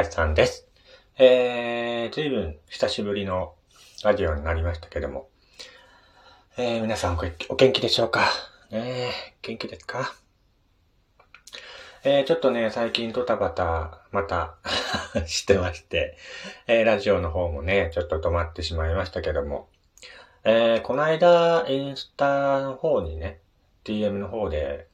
やすさんです。えー、ずいぶん久しぶりのラジオになりましたけども、えー、皆さんお元気でしょうか？ね元気ですか？えー、ちょっとね、最近ドタバタ、また してまして、えー、ラジオの方もね、ちょっと止まってしまいましたけども、えー、この間、インスタの方にね、DM の方で、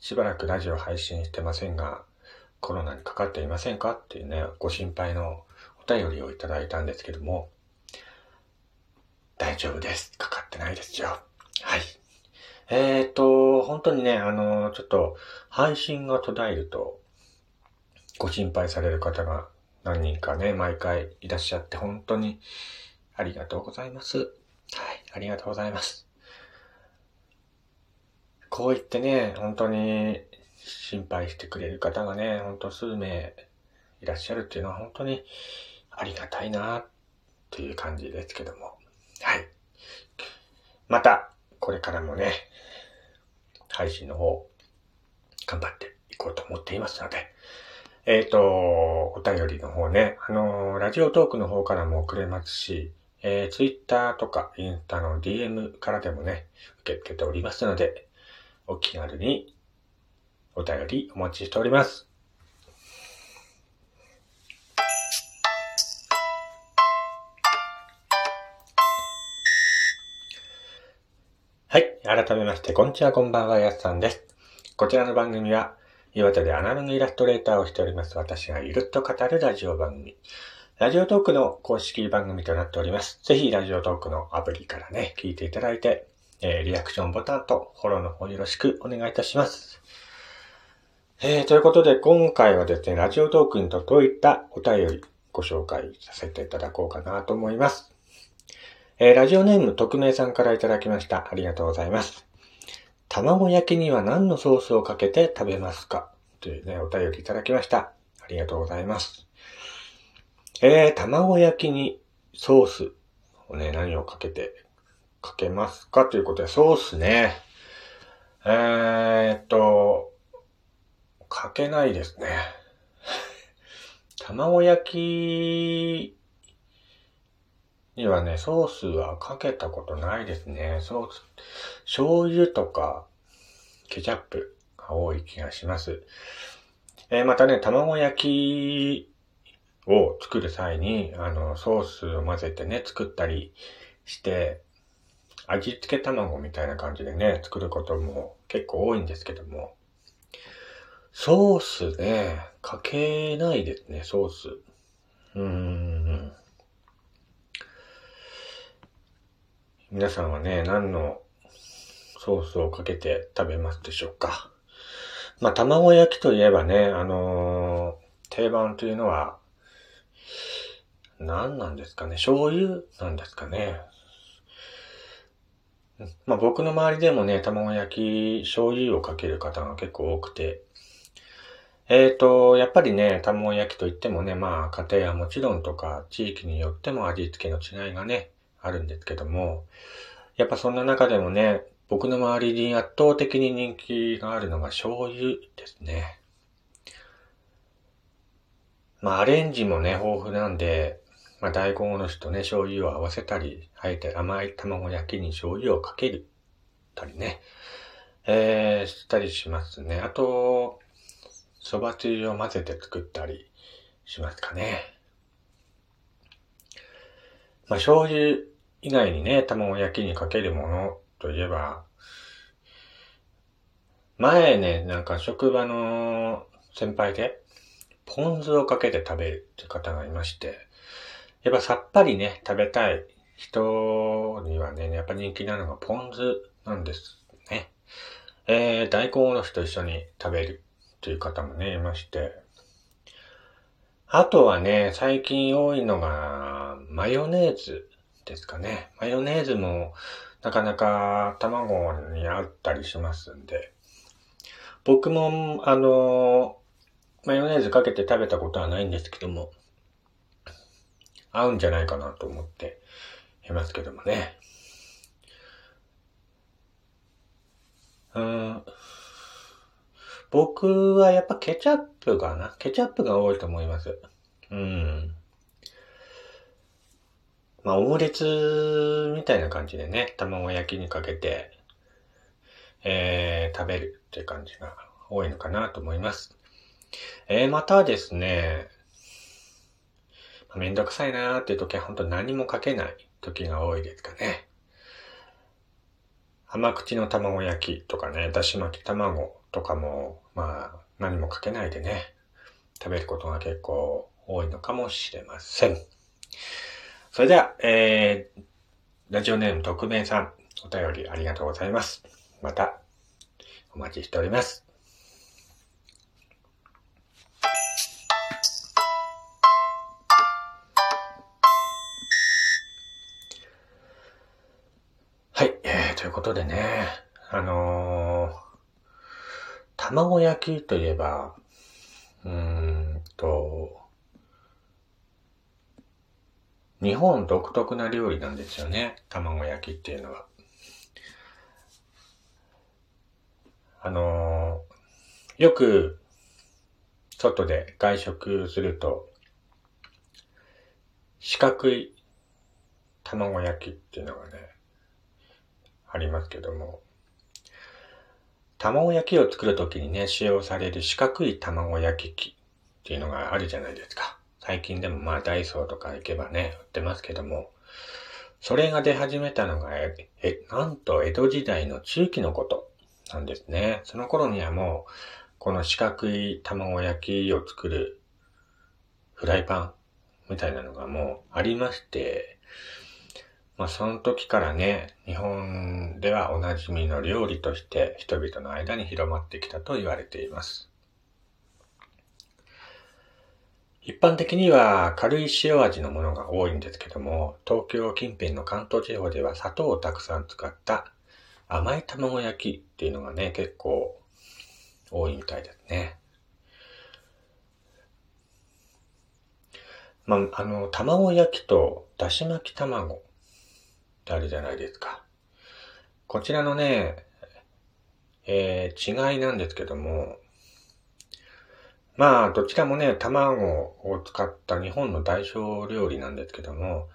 しばらくラジオ配信してませんが、コロナにかかっていませんか？っていうね、ご心配のお便りをいただいたんですけども、大丈夫です。かかってないですよ。はい。えっ、ー、と、本当にね、あの、ちょっと、配信が途絶えると、ご心配される方が何人かね、毎回いらっしゃって、本当にありがとうございます。はい、ありがとうございます。こう言ってね、本当に心配してくれる方がね、ほんと数名いらっしゃるっていうのは本当にありがたいなっていう感じですけども。はい。また、これからもね、配信の方、頑張っていこうと思っていますので、えっ、ー、と、お便りの方ね、あのラジオトークの方からも送れますし、えー、ツイッターとかインスタの DM からでもね、受け付けておりますので、お気軽にお便りお待ちしております。はい。改めまして、こんにちは、こんばんは、やすさんです。こちらの番組は、岩手でアナログイラストレーターをしております、私がゆるっと語るラジオ番組。ラジオトークの公式番組となっております。ぜひ、ラジオトークのアプリからね、聞いていただいて、えー、リアクションボタンとフォローの方よろしくお願いいたします。えー、ということで、今回はですね、ラジオトークに届いたお便りご紹介させていただこうかなと思います。えー、ラジオネーム匿名さんからいただきました。ありがとうございます。卵焼きには何のソースをかけて食べますか？というね、お便りいただきました。ありがとうございます。えー、卵焼きにソースをね、何をかけてかけますか？ということで、ソースね。えー、っと、かけないですね。卵焼きにはね、ソースはかけたことないですね。ソース、醤油とかケチャップが多い気がします。えー、またね、卵焼きを作る際に、あの、ソースを混ぜてね、作ったりして、味付け卵みたいな感じでね、作ることも結構多いんですけども、ソースね、かけないですね、ソース。うーん。皆さんはね、何のソースをかけて食べますでしょうか？まあ、卵焼きといえばね、あのー、定番というのは、何なんですかね、醤油なんですかね？まあ僕の周りでもね、卵焼き、醤油をかける方が結構多くて、えっ、ー、と、やっぱりね、卵焼きといってもね、まあ家庭はもちろんとか、地域によっても味付けの違いがね、あるんですけども、やっぱそんな中でもね、僕の周りに圧倒的に人気があるのが醤油ですね。まあアレンジもね、豊富なんで、まあ、大根おろしとね、醤油を合わせたり、あえて甘い卵焼きに醤油をかけるたりね、えー、したりしますね。あと、蕎麦つゆを混ぜて作ったりしますかね。まあ、醤油以外にね、卵焼きにかけるものといえば、前ね、なんか職場の先輩で、ポン酢をかけて食べるって方がいまして、やっぱさっぱりね、食べたい人にはね、やっぱ人気なのがポン酢なんですね。えー、大根おろしと一緒に食べるという方もね、いまして。あとはね、最近多いのが、マヨネーズですかね。マヨネーズも、なかなか卵に合ったりしますんで。僕も、あの、マヨネーズかけて食べたことはないんですけども、合うんじゃないかなと思っていますけどもね。うん。僕はやっぱケチャップかな。ケチャップが多いと思います。うん。まあ、オムレツみたいな感じでね、卵焼きにかけて、えー、食べるって感じが多いのかなと思います。えー、またですね、めんどくさいなーっていう時は本当何もかけない時が多いですかね。甘口の卵焼きとかね、だし巻き卵とかも、まあ、何もかけないでね、食べることが結構多いのかもしれません。それでは、えー、ラジオネーム特命さん、お便りありがとうございます。また、お待ちしております。はい、えー、ということでね、あのー、卵焼きといえば、うーんと、日本独特な料理なんですよね。卵焼きっていうのは。あのー、よく、外で外食すると、四角い卵焼きっていうのがね、ありますけども、卵焼きを作るときにね、使用される四角い卵焼き器っていうのがあるじゃないですか。最近でもまあダイソーとか行けばね、売ってますけども、それが出始めたのが、え、えなんと江戸時代の中期のことなんですね。その頃にはもう、この四角い卵焼きを作るフライパンみたいなのがもうありまして、まあその時からね、日本ではおなじみの料理として人々の間に広まってきたと言われています。一般的には軽い塩味のものが多いんですけども、東京近辺の関東地方では砂糖をたくさん使った甘い卵焼きっていうのがね、結構多いみたいですね。まあ、あの、卵焼きとだし巻き卵ってあるじゃないですか。こちらのね、えー、違いなんですけども、まあ、どちらもね、卵を使った日本の代表料理なんですけども、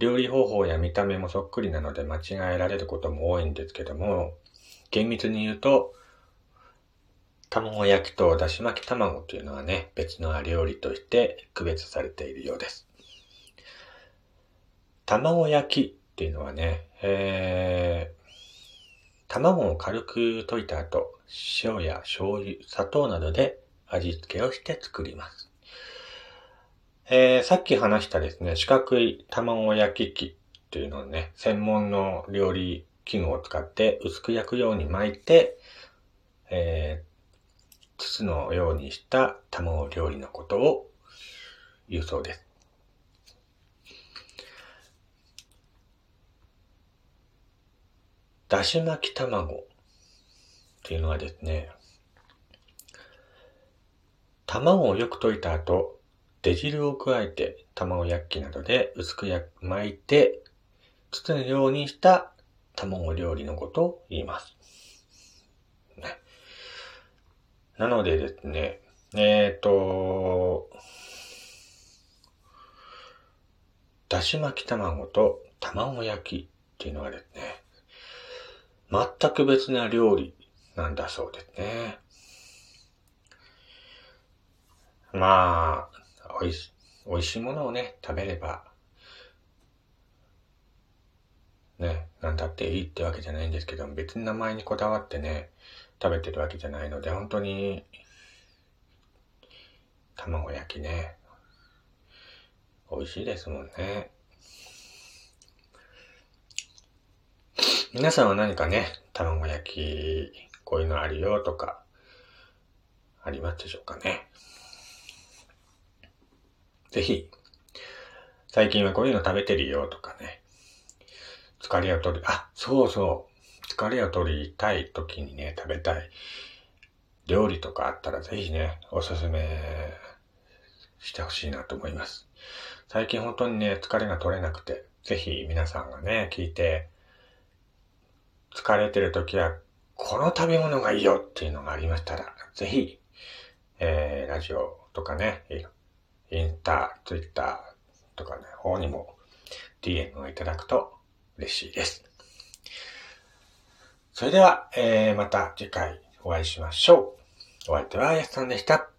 料理方法や見た目もそっくりなので間違えられることも多いんですけども、厳密に言うと、卵焼きとだし巻き卵というのはね、別の料理として区別されているようです。卵焼きっていうのはね、えー、卵を軽く溶いた後、塩や醤油、砂糖などで味付けをして作ります。えー、さっき話したですね、四角い卵焼き器っていうのをね、専門の料理器具を使って薄く焼くように巻いて、えー、筒のようにした卵料理のことを言うそうです。だし巻き卵っていうのはですね、卵をよく溶いた後、出汁を加えて卵焼きなどで薄く巻いて、包むようにした卵料理のことを言います。ね、なのでですね、えっ、ー、と、だし巻き卵と卵焼きっていうのはですね、全く別な料理なんだそうですね。まあ、おいし、美味しいものをね、食べれば、ね、なんだっていいってわけじゃないんですけど、別に名前にこだわってね、食べてるわけじゃないので、本当に、卵焼きね、美味しいですもんね。皆さんは何かね、卵焼き、こういうのあるよとか、ありますでしょうかね？ぜひ、最近はこういうの食べてるよとかね。疲れを取る、あ、そうそう。疲れを取りたい時にね、食べたい料理とかあったらぜひね、おすすめしてほしいなと思います。最近本当にね、疲れが取れなくて、ぜひ皆さんがね、聞いて、疲れてる時は、この食べ物がいいよっていうのがありましたら、ぜひ、えー、ラジオとかね、インスタ、ツイッターとかね、方にも DM をいただくと嬉しいです。それでは、えー、また次回お会いしましょう。お相手はやすさんでした。